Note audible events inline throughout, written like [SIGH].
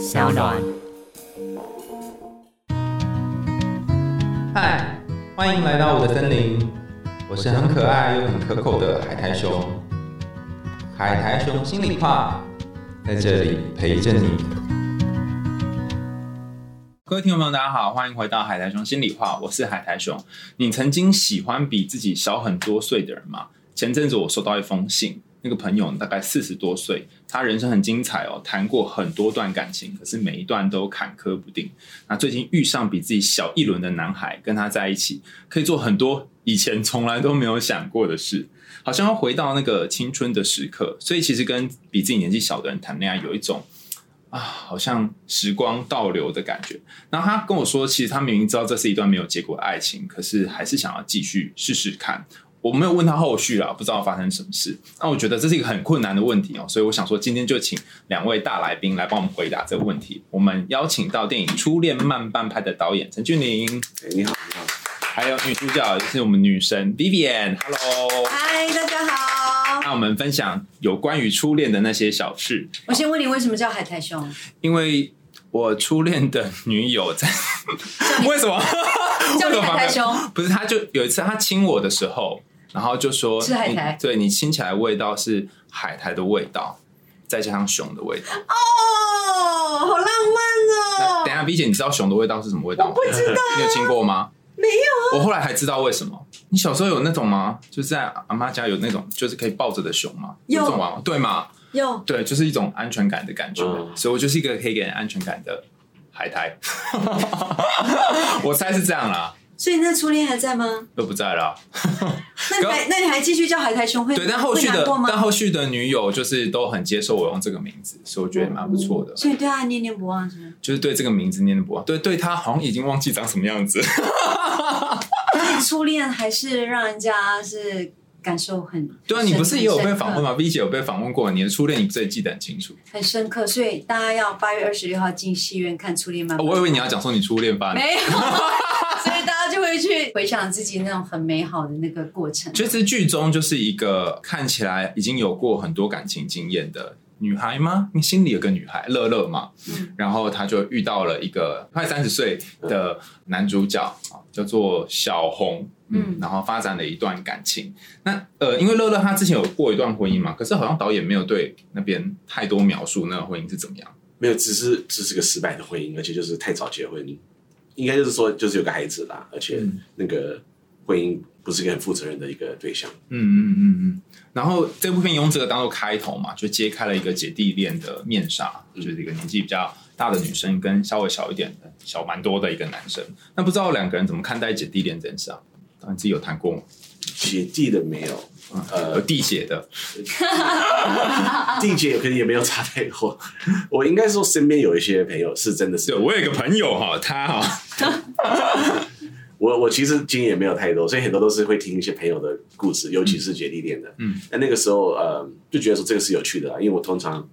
小暖。嗨，欢迎来到我的森林，我是很可爱又很可口的海苔熊。海苔熊心里话，在这里陪着你。各位听众朋友，大家好，欢迎回到海苔熊心里话，我是海苔熊。你曾经喜欢比自己小很多岁的人吗？前阵子我收到一封信，那个朋友大概四十多岁，他人生很精彩哦，谈过很多段感情，可是每一段都坎坷不定。那最近遇上比自己小一轮的男孩，跟他在一起，可以做很多以前从来都没有想过的事，好像要回到那个青春的时刻。所以其实跟比自己年纪小的人谈恋爱，有一种啊，好像时光倒流的感觉。然后他跟我说，其实他明明知道这是一段没有结果的爱情，可是还是想要继续试试看。我没有问他后续啊，不知道发生什么事。那我觉得这是一个很困难的问题哦，所以我想说，今天就请两位大来宾来帮我们回答这个问题。我们邀请到电影《初恋慢半拍》的导演陈俊霖，哎你好，你好，还有女主角也是我们女神 Vivian，Hello。嗨，大家好。那我们分享有关于初恋的那些小事，我先问你，为什么叫海苔兄？因为我初恋的女友在，[LAUGHS] 为什么？叫你 [LAUGHS] 为什么海苔兄？不是，他就有一次他亲我的时候，然后就说是海苔你对你亲起来味道是海苔的味道，再加上熊的味道。哦，好浪漫哦！等一下，B 姐，你知道熊的味道是什么味道吗？我不知道你有亲过吗？没有我后来还知道为什么。你小时候有那种吗？就是在阿妈家有那种，就是可以抱着的熊吗？有这种玩偶对吗？有，对，就是一种安全感的感觉。嗯所以我就是一个可以给人安全感的海苔。[LAUGHS] 我猜是这样啦，所以那初恋还在吗？都不在了。[LAUGHS] 那你还那你还继续叫海苔兄会对，但后续的？但后续的女友就是都很接受我用这个名字，所以我觉得也蛮不错的。所以对他念念不忘是吗？就是对这个名字念念不忘，对对他好像已经忘记长什么样子。所 [LAUGHS] 以初恋还是让人家是感受很对啊，你不是也有被访问吗？？V 姐有被访问过，你的初恋你不是也记得很清楚？很深刻，所以大家要八月二十六号进戏院看《初恋漫哦、我以为你要讲说你初恋吧。没有，[LAUGHS] 会去回想自己那种很美好的那个过程。其实剧中就是一个看起来已经有过很多感情经验的女孩吗？你心里有个女孩乐乐嘛，嗯然后她就遇到了一个快三十岁的男主角啊，叫做小红，嗯嗯，然后发展了一段感情。那呃，因为乐乐她之前有过一段婚姻嘛，可是好像导演没有对那边太多描述那个婚姻是怎么样。没有，只是只是个失败的婚姻，而且就是太早结婚，应该就是说就是有个孩子啦，而且嗯那个婚姻不是一个很负责任的一个对象。嗯嗯嗯嗯。然后这部片用这个当做开头嘛，就揭开了一个姐弟恋的面纱，就是一个年纪比较大的女生跟稍微小一点的、小蛮多的一个男生。那不知道两个人怎么看待姐弟恋这件事啊？你自己有谈过吗？姐弟的没有，有呃，弟姐的，[LAUGHS] [LAUGHS] 弟姐可能也没有差太多。我应该说身边有一些朋友是真的是对，我有一个朋友哈，他哈，[LAUGHS] 我我其实经验也没有太多，所以很多都是会听一些朋友的故事，尤其是姐弟恋的。嗯，那那个时候呃就觉得说这个是有趣的、啊，因为我通常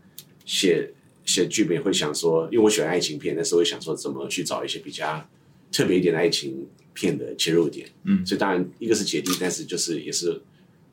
写写剧本也会想说，因为我喜欢爱情片，但是我会想说怎么去找一些比较特别一点的爱情片的切入点。嗯。所以当然一个是姐弟，但是就是也是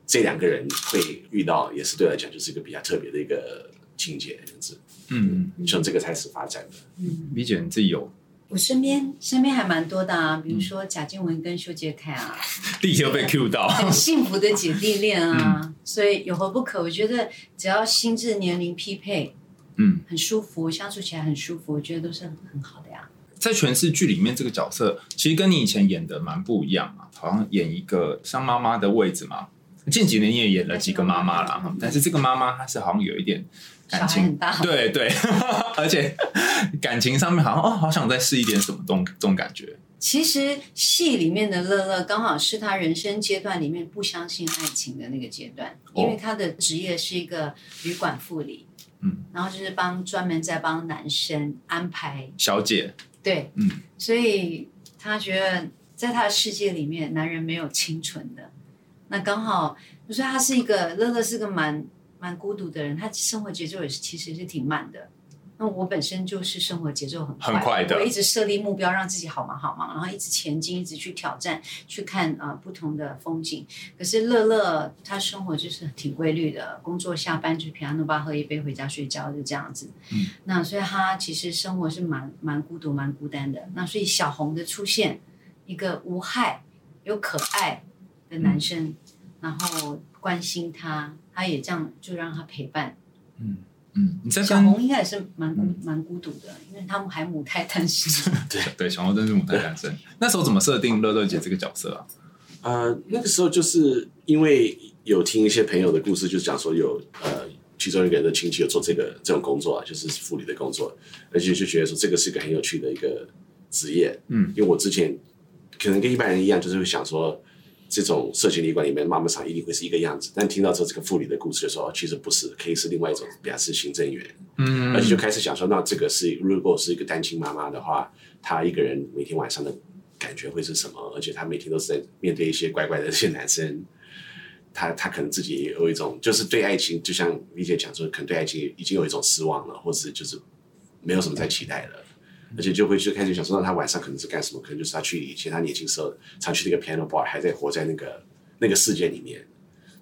这两个人会遇到，也是对我来讲就是一个比较特别的一个情节这样子，嗯，从这个开始发展的。嗯。李姐你自己有？我身边身边还蛮多的啊，比如说贾静雯跟修杰楷啊，[LAUGHS] 地球被 Q 到，[LAUGHS] 很幸福的姐弟恋啊，所以有何不可？我觉得只要心智年龄匹配，嗯，很舒服，相处起来很舒服，我觉得都是很很好的呀。在诠释剧里面这个角色，其实跟你以前演的蛮不一样啊，好像演一个像妈妈的位置嘛。近几年你也演了几个妈妈啦，嗯但是这个妈妈她是好像有一点感情很大对对，[LAUGHS] 而且感情上面好像哦，好想再试一点什么这种这种感觉。其实戏里面的乐乐刚好是他人生阶段里面不相信爱情的那个阶段，哦因为他的职业是一个旅馆副理，嗯，然后就是帮专门在帮男生安排小姐，对，嗯，所以他觉得在他的世界里面，男人没有清纯的。那刚好，所以他是一个乐乐是个蛮蛮孤独的人，他生活节奏也是其实是挺慢的。那我本身就是生活节奏很快，很快的我一直设立目标，让自己好忙好忙，然后一直前进，一直去挑战，去看啊、呃不同的风景。可是乐乐他生活就是挺规律的，工作下班就平安诺巴喝一杯回家睡觉，就这样子。嗯，那所以他其实生活是蛮蛮孤独、蛮孤单的。那所以小红的出现，一个无害又可爱的男生，然后关心他，他也这样就让他陪伴。嗯嗯，你在小红应该也是蛮孤蛮孤独的，因为他们还母胎单身。[LAUGHS] 对对小红真是母胎单身，那时候怎么设定乐乐姐这个角色啊？呃，那个时候就是因为有听一些朋友的故事，就是讲说有呃，其中一个人的亲戚有做这个这种工作啊，就是护理的工作，而且就觉得说这个是一个很有趣的一个职业。嗯，因为我之前可能跟一般人一样，就是会想说，这种社群旅馆里面妈妈桑一定会是一个样子，但听到之后这个妇女的故事的时候，其实不是，可以是另外一种，比方是行政员，嗯而且就开始想说，那这个是如果是一个单亲妈妈的话，她一个人每天晚上的感觉会是什么？而且她每天都是在面对一些怪怪的这些男生，她她可能自己也有一种，就是对爱情，就像李姐讲说，可能对爱情已经有一种失望了，或是就是没有什么在期待了。而且就会去开始想说，那他晚上可能是干什么？可能就是他去以前他年轻时候常去那个 piano bar，还在活在那个那个世界里面，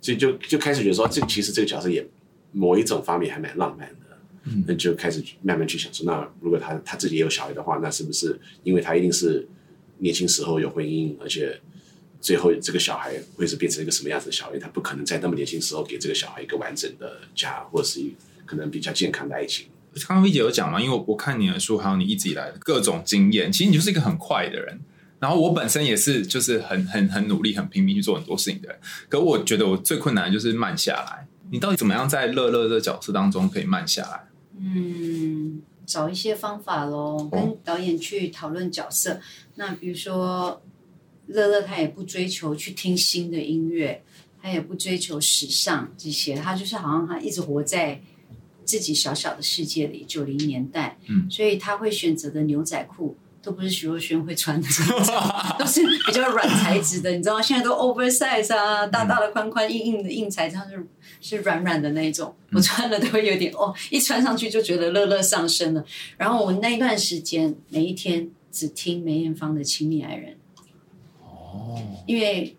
所以就就开始觉得说，这其实这个角色也某一种方面还蛮浪漫的。那就开始慢慢去想说，那如果他他自己也有小孩的话，那是不是因为他一定是年轻时候有婚姻，而且最后这个小孩会是变成一个什么样子的小孩？他不可能在那么年轻时候给这个小孩一个完整的家，或者是一可能比较健康的爱情。刚刚 V 姐有讲嘛，因为我看你的书，还有你一直以来的各种经验，其实你就是一个很快的人。然后我本身也是，就是很很很努力、很拼命去做很多事情的人。可我觉得我最困难的就是慢下来。你到底怎么样在乐乐的角色当中可以慢下来？嗯，找一些方法喽，跟导演去讨论角色。那比如说，乐乐他也不追求去听新的音乐，他也不追求时尚这些，他就是好像他一直活在自己小小的世界里，九零年代，嗯所以他会选择的牛仔裤。都不是徐若瑄会穿的 [LAUGHS] 都是比较软材质的，你知道吗，现在都 oversize 啊，大大的、宽宽、硬硬的硬材质，它是是软软的那一种，我穿了都会有点哦，一穿上去就觉得乐乐上身了。然后我那一段时间每一天只听梅艳芳的《亲密爱人》，哦，因为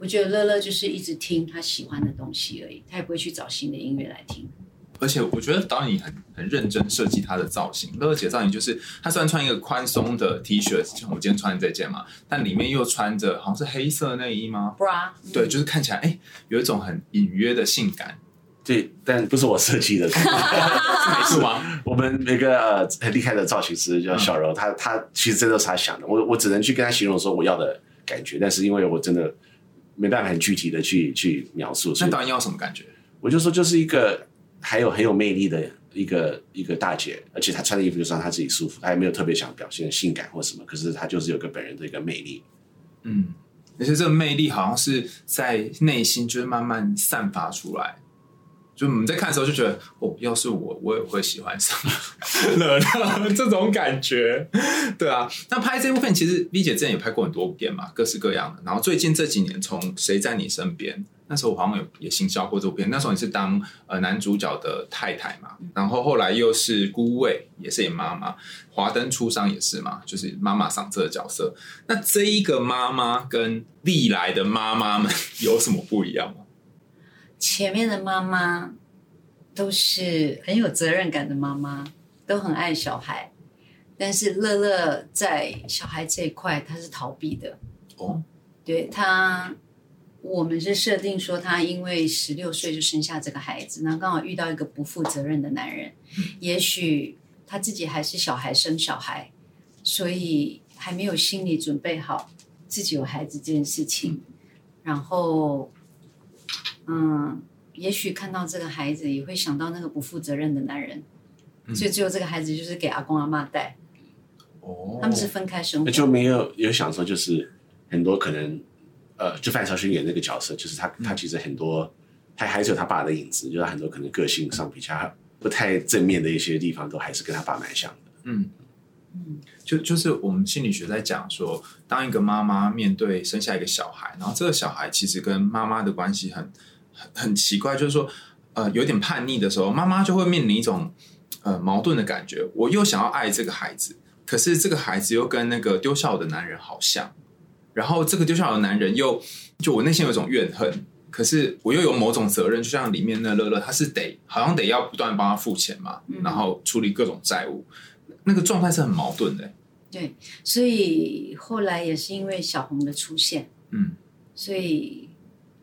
我觉得乐乐就是一直听他喜欢的东西而已，他也不会去找新的音乐来听。而且我觉得导演很很认真设计他的造型。乐乐姐造型就是，她虽然穿一个宽松的 T 恤，像我今天穿的这件嘛，但里面又穿着好像是黑色内衣吗？bra，对，就是看起来哎、有一种很隐约的性感，对，但不是我设计的，[LAUGHS] 是没错吗？[LAUGHS] 我们那个呃很厉害的造型师叫小柔，他他其实真的是他想的，我我只能去跟他形容说我要的感觉，但是因为我真的没办法很具体的去去描述，所以那导演要什么感觉？我就说就是一个还有很有魅力的一个一个大姐，而且她穿的衣服就是让她自己舒服，她也没有特别想表现性感或什么，可是她就是有个本人的一个魅力。嗯，而且这个魅力好像是在内心就是慢慢散发出来。就我们在看的时候就觉得，哦，要是我，我也会喜欢上乐乐 [LAUGHS] 这种感觉，对啊。那拍这部片，其实 V 姐之前也拍过很多片嘛，各式各样的。然后最近这几年，从《谁在你身边》那时候我好像有也行销过这部片，那时候你是当呃男主角的太太嘛，然后后来又是姑位，也是演妈妈，华灯初上也是嘛，就是妈妈上这个角色。那这一个妈妈跟历来的妈妈们 [LAUGHS] 有什么不一样吗？前面的妈妈都是很有责任感的妈妈，都很爱小孩，但是乐乐在小孩这一块他是逃避的。哦，对他，我们是设定说他因为十六岁就生下这个孩子，那刚好遇到一个不负责任的男人，也许他自己还是小孩生小孩，所以还没有心理准备好自己有孩子这件事情，然后，嗯，也许看到这个孩子也会想到那个不负责任的男人，所以最后这个孩子就是给阿公阿妈带，哦。他们是分开生活。那。就没有有想说，就是很多可能，呃，就范晓萱演那个角色，就是他他其实很多，他还是有他爸的影子，就是很多可能个性上比较不太正面的一些地方，都还是跟他爸蛮像的。嗯。嗯，就就是我们心理学在讲说，当一个妈妈面对生下一个小孩，然后这个小孩其实跟妈妈的关系很很很奇怪，就是说，呃，有点叛逆的时候，妈妈就会面临一种呃矛盾的感觉，我又想要爱这个孩子，可是这个孩子又跟那个丢下我的男人好像，然后这个丢下我的男人又就我内心有一种怨恨，可是我又有某种责任，就像里面那乐乐，他是得好像得要不断帮他付钱嘛，然后处理各种债务，那个状态是很矛盾的。对，所以后来也是因为小红的出现，嗯，所以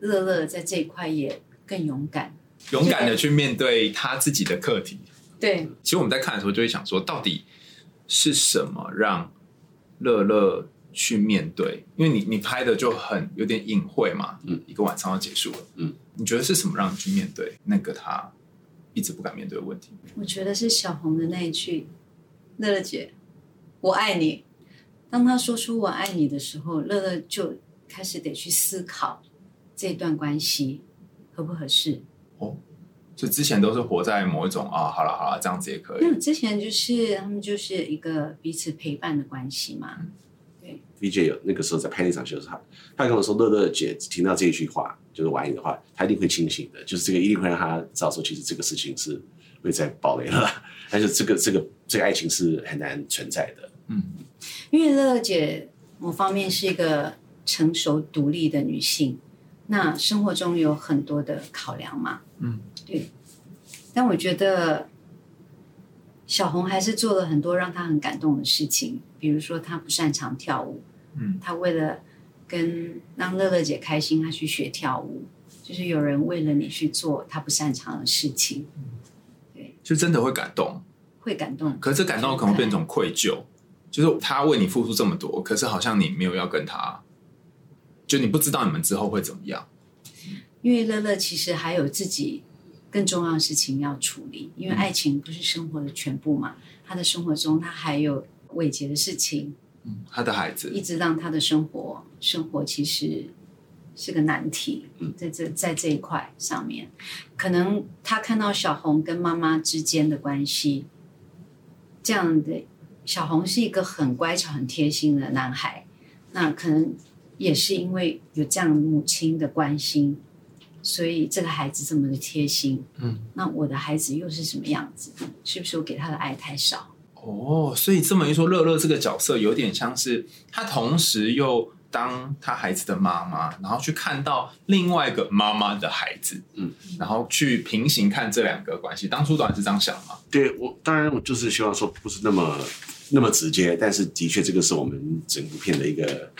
乐乐在这一块也更勇敢。勇敢的去面对他自己的课题。对，其实我们在看的时候就会想说，到底是什么让乐乐去面对？因为你你拍的就很有点隐晦嘛，嗯，一个晚上要结束了，嗯，你觉得是什么让你去面对那个他一直不敢面对的问题？我觉得是小红的那一句“乐乐姐，我爱你”。当他说出“我爱你”的时候，乐乐就开始得去思考这段关系合不合适。哦就之前都是活在某一种啊，好了好了，这样子也可以。之前就是他们就是一个彼此陪伴的关系嘛。VJ 有那个时候在拍那场秀的时候，他他跟我说，乐乐姐听到这一句话，就是我爱你的话，她一定会清醒的，就是这个一定会让她知道说，其实这个事情是会在爆雷了，[LAUGHS] 但是这个这个这个爱情是很难存在的。嗯因为乐乐姐某方面是一个成熟独立的女性，那生活中有很多的考量嘛。嗯，对。但我觉得小红还是做了很多让她很感动的事情，比如说她不擅长跳舞，嗯，她为了跟让乐乐姐开心，他去学跳舞，就是有人为了你去做他不擅长的事情，对就真的会感动。会感动。可是这感动可能变成愧疚，就是他为你付出这么多，可是好像你没有要跟他，就你不知道你们之后会怎么样。因为乐乐其实还有自己更重要的事情要处理，因为爱情不是生活的全部嘛，他的生活中他还有伟杰的事情，他的孩子，一直让他的生活生活其实是个难题嗯，在这在这一块上面，可能他看到小红跟妈妈之间的关系，这样的小红是一个很乖巧、很贴心的男孩，那可能也是因为有这样母亲的关心，所以这个孩子这么的贴心。嗯，那我的孩子又是什么样子？是不是我给他的爱太少？哦，所以这么一说，乐乐这个角色有点像是他同时又当他孩子的妈妈，然后去看到另外一个妈妈的孩子，嗯，然后去平行看这两个关系。当初当然是这样想嘛？对我当然我就是希望说不是那么那么直接，但是的确这个是我们整部片的一个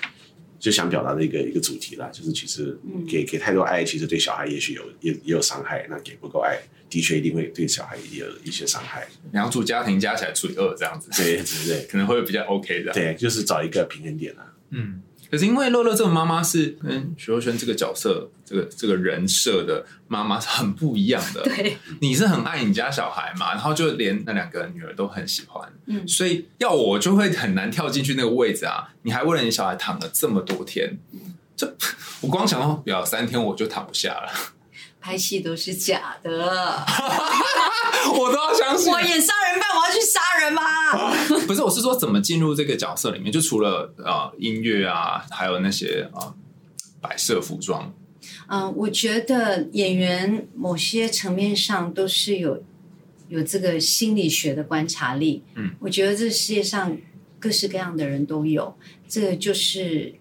就想表达的一个一个主题啦，就是其实给给太多爱，其实对小孩也许有也也有伤害，那给不够爱，的确一定会对小孩也有一些伤害，两组家庭加起来除以二这样子，对对对。可能会比较 OK 的。对，就是找一个平衡点啊。嗯，可是因为乐乐这个妈妈是跟徐若瑄这个角色、这个这个人设的妈妈是很不一样的。[LAUGHS] 对，你是很爱你家小孩嘛，然后就连那两个女儿都很喜欢，嗯所以要我就会很难跳进去那个位置啊。你还为了你小孩躺了这么多天，这我光想到表三天我就躺不下了，[LAUGHS] 拍戏都是假的。[LAUGHS] 我都要相信我。演杀人犯，我要去杀人吗？[LAUGHS] 不是，我是说怎么进入这个角色里面，就除了呃音乐啊，还有那些呃摆设服装，嗯、我觉得演员某些层面上都是有有这个心理学的观察力。嗯，我觉得这世界上各式各样的人都有，这个就是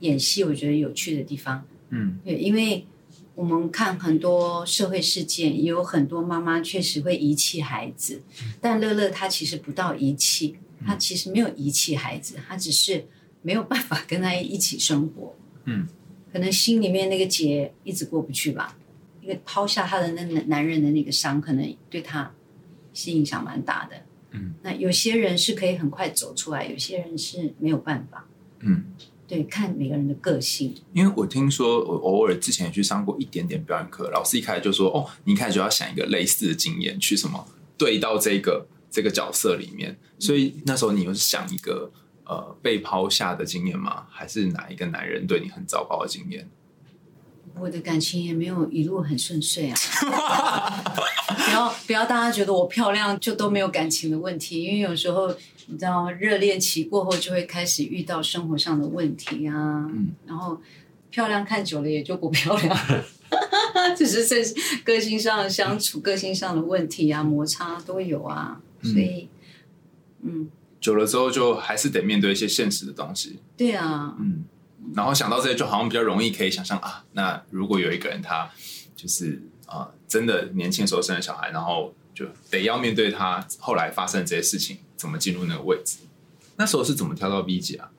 演戏我觉得有趣的地方。嗯对，因为我们看很多社会事件，也有很多妈妈确实会遗弃孩子，但乐乐他其实不到遗弃，他其实没有遗弃孩子，他只是没有办法跟他一起生活。嗯，可能心里面那个结一直过不去吧，一个抛下他的那男男人的那个伤，可能对他是影响蛮大的。嗯，那有些人是可以很快走出来，有些人是没有办法。嗯。对，看每个人的个性。因为我听说，我偶尔之前也去上过一点点表演课，老师一开始就说：“哦，你一开始就要想一个类似的经验，去什么对到这个这个角色里面。”所以那时候你又是想一个呃被抛下的经验吗？还是哪一个男人对你很糟糕的经验？我的感情也没有一路很顺遂啊！不 [LAUGHS] 要不要，大家觉得我漂亮就都没有感情的问题，因为有时候你知道，热恋期过后就会开始遇到生活上的问题啊。嗯，然后漂亮看久了也就不漂亮了。[LAUGHS] 只是这个性上的相处、个性上的问题啊、摩擦都有啊，所以，嗯，久了之后就还是得面对一些现实的东西。对啊，嗯，然后想到这些，就好像比较容易可以想象啊，那如果有一个人他就是啊、呃真的年轻时候生了小孩，然后就得要面对他后来发生的这些事情，怎么进入那个位置？那时候是怎么挑到 V 姐啊？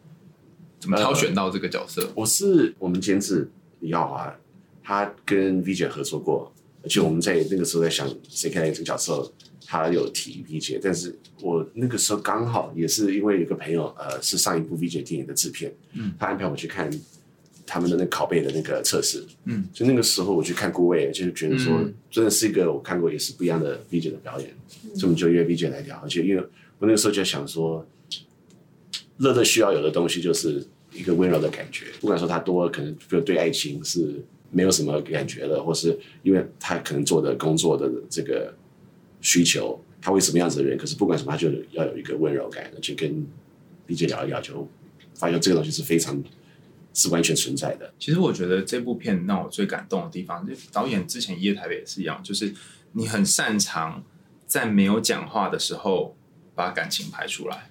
怎么挑选到这个角色？我是我们监制李耀华，他跟 V 姐合作过，而且我们在那个时候在想谁可以来这个角色，他有提 V 姐，但是我那个时候刚好也是因为有个朋友，呃，是上一部 V 姐电影的制片，嗯，他安排我去看他们的那拷贝的那个测试，嗯，所以那个时候我去看顾魏，就是觉得说嗯真的是一个我看过也是不一样的 V 姐的表演，所以我们就约 V 姐来聊，而且因为我那个时候就想说，乐乐需要有的东西就是一个温柔的感觉，不管说他多可能就对爱情是没有什么感觉的，或是因为他可能做的工作的这个需求，他会什么样子的人，可是不管什么，他就要有一个温柔感，而且跟 B 姐聊一聊，就发现这个东西是非常是完全存在的。其实我觉得这部片让我最感动的地方，就导演之前《一夜台北》也是一样，就是你很擅长在没有讲话的时候把感情拍出来，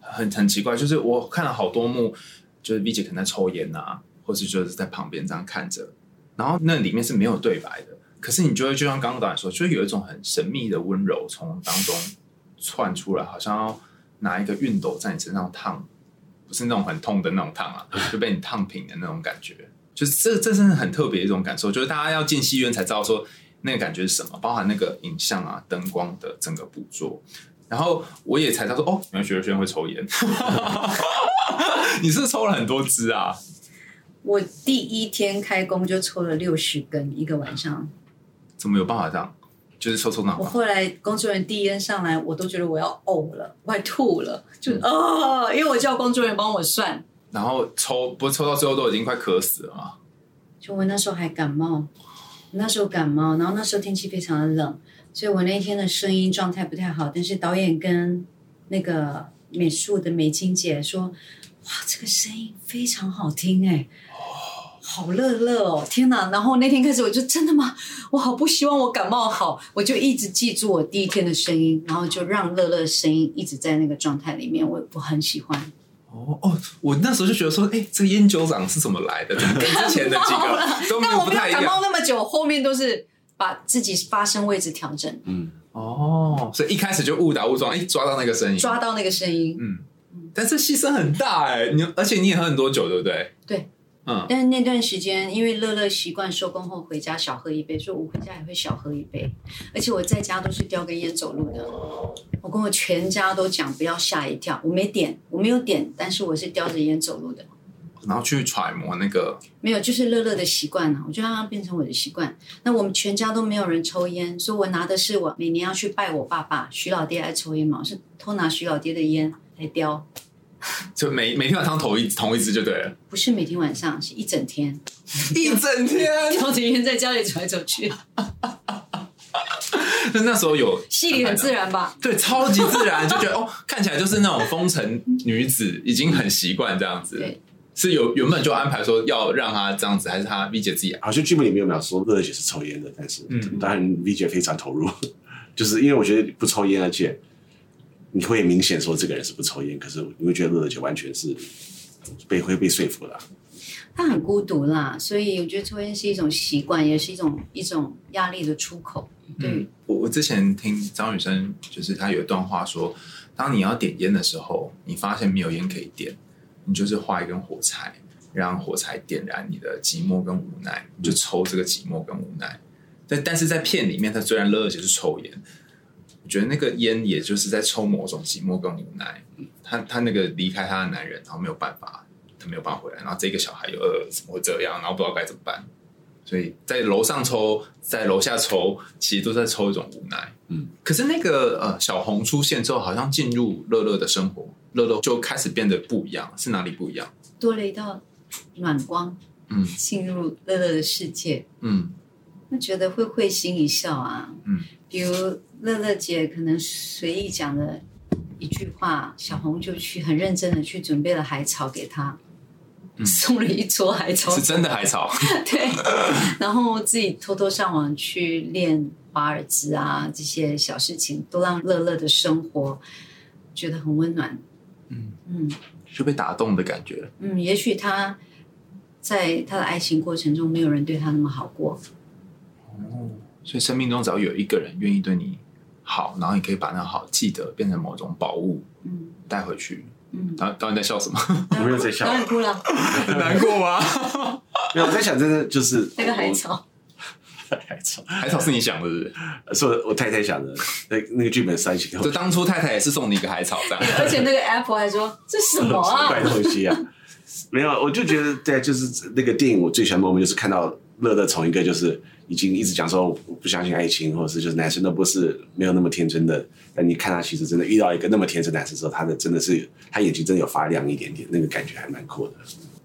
很很奇怪。就是我看了好多幕，就是 V 姐可能在抽烟啊，或是就是在旁边这样看着，然后那里面是没有对白的，可是你就会就像刚刚导演说，就有一种很神秘的温柔从当中窜出来，好像要拿一个熨斗在你身上烫。不是那种很痛的那种烫啊，就被你烫平的那种感觉，就是这这真的很特别的一种感受，就是大家要进戏院才知道说那个感觉是什么，包含那个影像啊、灯光的整个捕捉。然后我也才知道说，哦，原来学学会抽烟，[LAUGHS] 你是不是抽了很多支啊？我第一天开工就抽了六十根一个晚上。怎么有办法这样？就是抽抽那我后来工作人员递烟上来，我都觉得我要呕了，我快吐了，就啊、因为我叫工作人员帮我算，然后抽不是抽到最后都已经快渴死了嘛？就我那时候还感冒，那时候感冒，然后那时候天气非常的冷，所以我那天的声音状态不太好。但是导演跟那个美术的美金姐说：“哇，这个声音非常好听哎，好乐乐哦，天哪！”然后那天开始我就真的吗？我好不希望我感冒好，我就一直记住我第一天的声音，然后就让乐乐的声音一直在那个状态里面，我我很喜欢。哦哦，我那时候就觉得说，哎，这个烟酒长是怎么来的？之前的几个 [LAUGHS] 都没但我没有感有不太一样？冒那么久，后面都是把自己发声位置调整，嗯，哦，所以一开始就误打误撞，哎，抓到那个声音，抓到那个声音。嗯，但是牺牲很大哎，你而且你也喝很多酒，对不对？对，嗯，但是那段时间，因为乐乐习惯收工后回家小喝一杯，所以我回家也会小喝一杯，而且我在家都是叼根烟走路的。我跟我全家都讲不要吓一跳，我没点，我没有点，但是我是叼着烟走路的。然后去揣摩那个，没有，就是乐乐的习惯了，我就让它变成我的习惯。那我们全家都没有人抽烟，所以我拿的是我每年要去拜我爸爸徐老爹爱抽烟嘛，我是偷拿徐老爹的烟来叼，[LAUGHS] 就每每天晚上同一同一支就对了，不是每天晚上，是一整天，一整天。叼着烟在家里走来走去，[LAUGHS] 那那时候有戏里很自然吧？[LAUGHS] 对，超级自然，就觉得哦，看起来就是那种风尘女子，已经很习惯这样子。对，是有原本就安排说要让他这样子，还是他 V 姐自己好像剧本里面有没有说乐乐姐是抽烟的，但是嗯当然 V 姐非常投入，[LAUGHS] 就是因为我觉得不抽烟，而且你会明显说这个人是不抽烟，可是你会觉得乐乐姐完全是被会被说服了。他很孤独啦，所以我觉得抽烟是一种习惯，也是一种一种压力的出口。对，嗯，我我之前听张雨生，就是他有一段话说，当你要点烟的时候，你发现没有烟可以点，你就是画一根火柴，让火柴点燃你的寂寞跟无奈，你就抽这个寂寞跟无奈。但但是在片里面，他虽然乐乐姐是抽烟，我觉得那个烟也就是在抽某种寂寞跟无奈。他他那个离开他的男人，然后没有办法，他没有办法回来，然后这个小孩又呃怎么会这样，然后不知道该怎么办。所以在楼上抽，在楼下抽，其实都在抽一种无奈。嗯，可是那个呃小红出现之后，好像进入乐乐的生活，乐乐就开始变得不一样，是哪里不一样？多了一道暖光，嗯进入乐乐的世界，嗯那觉得会会心一笑啊。嗯，比如乐乐姐可能随意讲的一句话，小红就去很认真的去准备了海草给她，送了一撮海草是，真的海草，[LAUGHS] 对，然后自己偷偷上网去练华尔兹啊，这些小事情都让乐乐的生活觉得很温暖。嗯嗯就被打动的感觉。嗯，也许他在他的爱情过程中，没有人对他那么好过。哦，所以生命中只要有一个人愿意对你好，然后你可以把那好记得变成某种宝物嗯带回去。嗯，导导演在笑什么？我没有在笑当然哭了，很 [LAUGHS] 难过吗？[LAUGHS] 没有我在想，真的就是 [LAUGHS] 那个海草。海草，海草是你想的，是不是？是我我太太想的，那那个剧本塞起给我就当初太太也是送你一个海草这样。而且那个 Apple 还说这什么啊？怪东西啊！没有，我就觉得对，就是那个电影我最喜欢的 moment 就是看到乐乐从一个就是已经一直讲说我不相信爱情，或者是就是男生都不是没有那么天真的，但你看他其实真的遇到一个那么天真的男生之后，他的真的是他眼睛真的有发亮一点点，那个感觉还蛮酷的。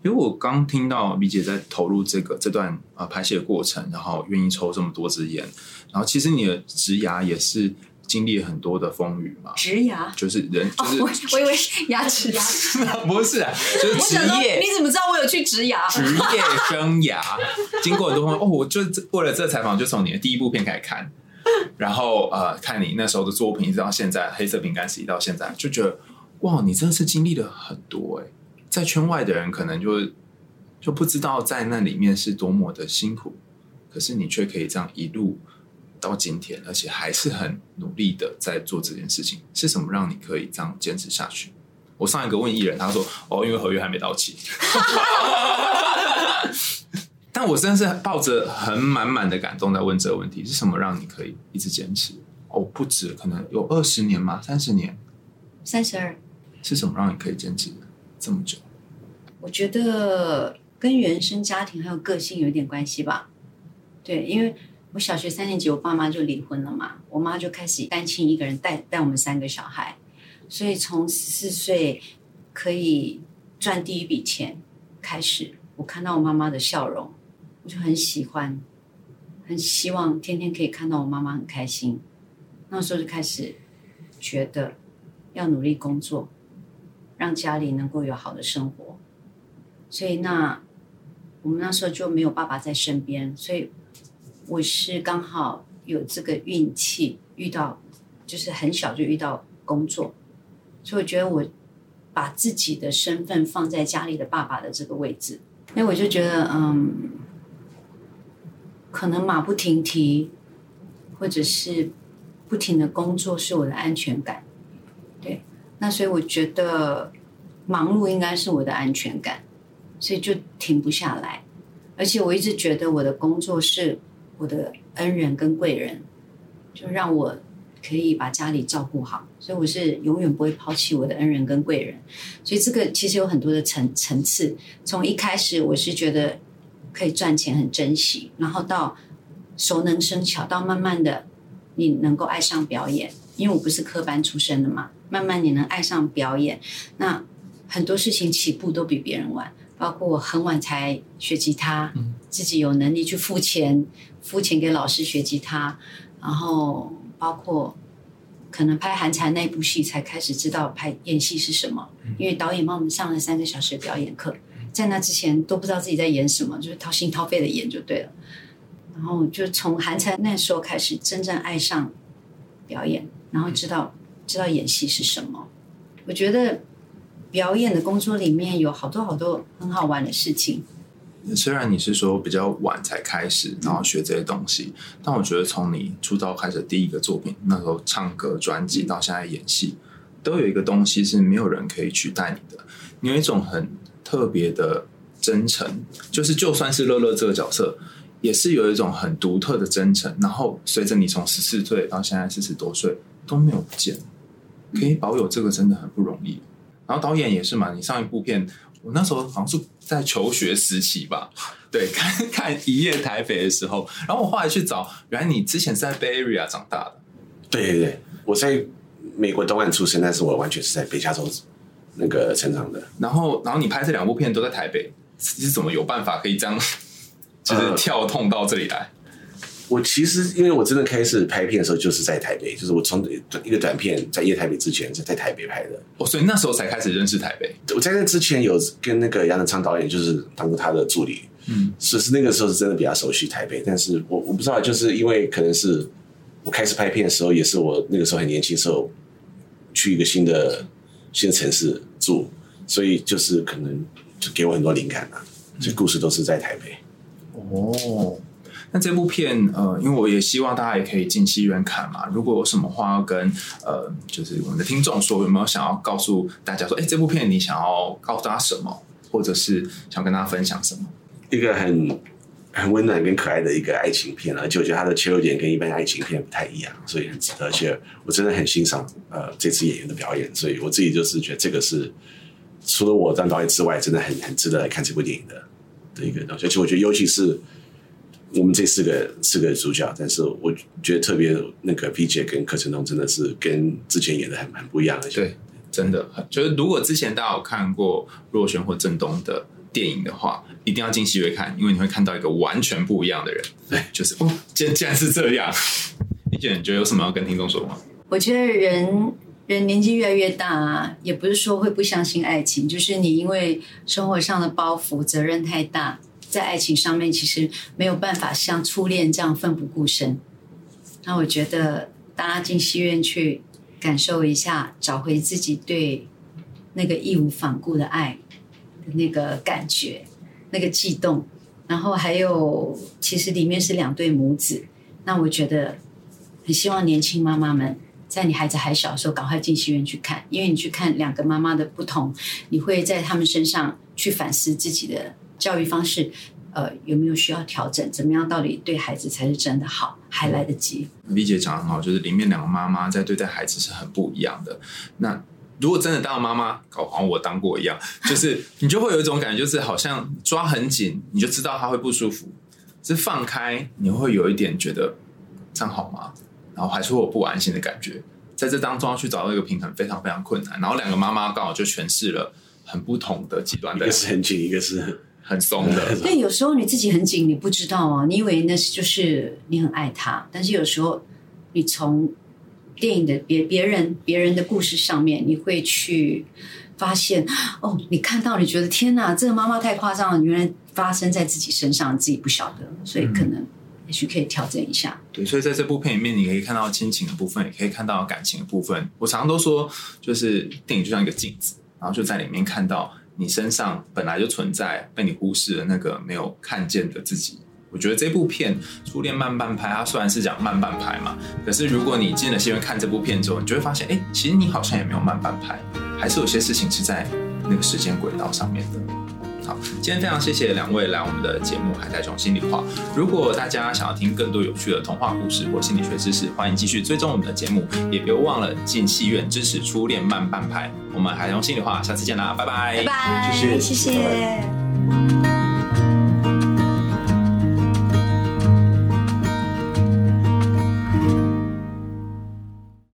因为我刚听到米姐在投入这个这段呃拍戏的过程，然后愿意抽这么多支烟，然后其实你的职涯也是经历了很多的风雨嘛，植牙。就是人就哦，是、我我以为牙齿牙齿。[LAUGHS] 不是啊，就是职业你怎么知道我有去植牙？职业生涯，经过很多方面哦，我就为了这采访，就从你的第一部片开始看，然后呃，看你那时候的作品，一直到现在《黑色饼干时期》到现在，就觉得哇，你真的是经历了很多哎，在圈外的人可能就就不知道在那里面是多么的辛苦，可是你却可以这样一路到今天，而且还是很努力的在做这件事情，是什么让你可以这样坚持下去？我上一个问艺人，他说：“哦，因为合约还没到期。[LAUGHS] ”但我真的是抱着很满满的感动在问这个问题：是什么让你可以一直坚持？哦，不止，可能有二十年吗？三十年？三十二，是什么让你可以坚持这么久？我觉得跟原生家庭还有个性有点关系吧。对，因为我小学三年级，我爸妈就离婚了嘛，我妈就开始单亲一个人带带我们三个小孩，所以从十四岁可以赚第一笔钱开始，我看到我妈妈的笑容，我就很喜欢，很希望天天可以看到我妈妈很开心。那时候就开始觉得要努力工作，让家里能够有好的生活。所以那我们那时候就没有爸爸在身边，所以我是刚好有这个运气遇到，就是很小就遇到工作，所以我觉得我把自己的身份放在家里的爸爸的这个位置，因为我就觉得嗯，可能马不停蹄，或者是不停的工作是我的安全感，对，那所以我觉得忙碌应该是我的安全感。所以就停不下来。而且我一直觉得我的工作是我的恩人跟贵人，就让我可以把家里照顾好。所以我是永远不会抛弃我的恩人跟贵人。所以这个其实有很多的层层次。从一开始我是觉得可以赚钱很珍惜，然后到熟能生巧，到慢慢的你能够爱上表演。因为我不是科班出身的嘛，慢慢你能爱上表演，那很多事情起步都比别人晚。包括我很晚才学吉他，自己有能力去付钱，付钱给老师学吉他，然后包括可能拍韩蝉那部戏才开始知道拍演戏是什么，因为导演帮我们上了三个小时的表演课，在那之前都不知道自己在演什么，就是掏心掏肺的演就对了。然后就从韩蝉那时候开始真正爱上表演，然后知道知道演戏是什么。我觉得。表演的工作里面有好多好多很好玩的事情。虽然你是说比较晚才开始，然后学这些东西，但我觉得从你出道开始第一个作品，那时候唱歌专辑到现在演戏，都有一个东西是没有人可以取代你的。你有一种很特别的真诚，就是就算是乐乐这个角色，也是有一种很独特的真诚。然后随着你从十四岁到现在四十多岁都没有不见，可以保有这个真的很不容易。然后导演也是嘛，你上一部片，我那时候好像是在求学时期吧，对，看 [LAUGHS] 看《一夜台北》的时候，然后我后来去找，原来你之前是在 Bay Area 长大的，对对对，我在美国东岸出生，但是我完全是在北加州那个成长的。然后，然后你拍这两部片都在台北，你是怎么有办法可以这样，[LAUGHS] 就是跳痛到这里来？我其实因为我真的开始拍片的时候就是在台北，就是我从一个短片在夜台北之前是在台北拍的。哦，所以那时候才开始认识台北。我在那之前有跟那个杨德昌导演就是当过他的助理，嗯，是是那个时候是真的比较熟悉台北，但是我我不知道，就是因为可能是我开始拍片的时候，也是我那个时候很年轻时候去一个新的新的城市住，所以就是可能就给我很多灵感啊，这故事都是在台北。哦，那这部片呃，因为我也希望大家也可以进戏院看嘛。如果有什么话要跟呃，就是我们的听众说，有没有想要告诉大家说，哎，这部片你想要告诉大家什么，或者是想跟大家分享什么？一个很很温暖跟可爱的一个爱情片，而且我觉得它的切入点跟一般爱情片不太一样，所以很值得。而且我真的很欣赏呃这次演员的表演，所以我自己就是觉得这个是除了我当导演之外，真的很很值得来看这部电影的的一个东西。而且我觉得，尤其是我们这四个四个主角，但是我觉得特别那个 P 姐跟柯震东真的是跟之前演的很很不一样，而且对，真的很就是，如果之前大家有看过若瑄或郑东的电影的话，一定要进戏院看，因为你会看到一个完全不一样的人。对，就是哦，竟竟然是这样。一姐，你觉得有什么要跟听众说吗？我觉得人人年纪越来越大啊，也不是说会不相信爱情，就是你因为生活上的包袱、责任太大，在爱情上面其实没有办法像初恋这样奋不顾身。那我觉得大家进戏院去感受一下，找回自己对那个义无反顾的爱的那个感觉，那个悸动。然后还有，其实里面是两对母子，那我觉得很希望年轻妈妈们在你孩子还小的时候，赶快进戏院去看，因为你去看两个妈妈的不同，你会在他们身上去反思自己的教育方式，呃，有没有需要调整？怎么样到底对孩子才是真的好？还来得及。李姐讲得很好，就是里面两个妈妈在对待孩子是很不一样的。那如果真的当了妈妈，搞好像我当过一样，就是你就会有一种感觉，就是好像抓很紧，你就知道他会不舒服；是放开，你会有一点觉得这样好吗？然后还是会有不安心的感觉。在这当中要去找到一个平衡，非常非常困难。然后两个妈妈刚好就诠释了很不同的极端的一个，是很紧，一个是很松的。[LAUGHS] 对，有时候你自己很紧，你不知道啊，你以为那是就是你很爱他，但是有时候你从电影的别别人别人的故事上面，你会去发现，哦，你看到你觉得天哪，这个妈妈太夸张了，原来发生在自己身上，自己不晓得，所以可能也许可以调整一下。对，所以在这部片里面，你可以看到亲情的部分，也可以看到感情的部分。我常常都说，就是电影就像一个镜子，然后就在里面看到你身上本来就存在被你忽视的那个没有看见的自己。我觉得这部片《初恋慢半拍》，它虽然是讲慢半拍嘛，可是如果你进了戏院看这部片之后，你就会发现，哎，其实你好像也没有慢半拍，还是有些事情是在那个时间轨道上面的。好，今天非常谢谢两位来我们的节目《海带熊心里话》。如果大家想要听更多有趣的童话故事或心理学知识，欢迎继续追踪我们的节目，也别忘了进戏院支持《初恋慢半拍》。我们海带熊心里话，下次见啦，拜拜，拜拜，谢谢谢谢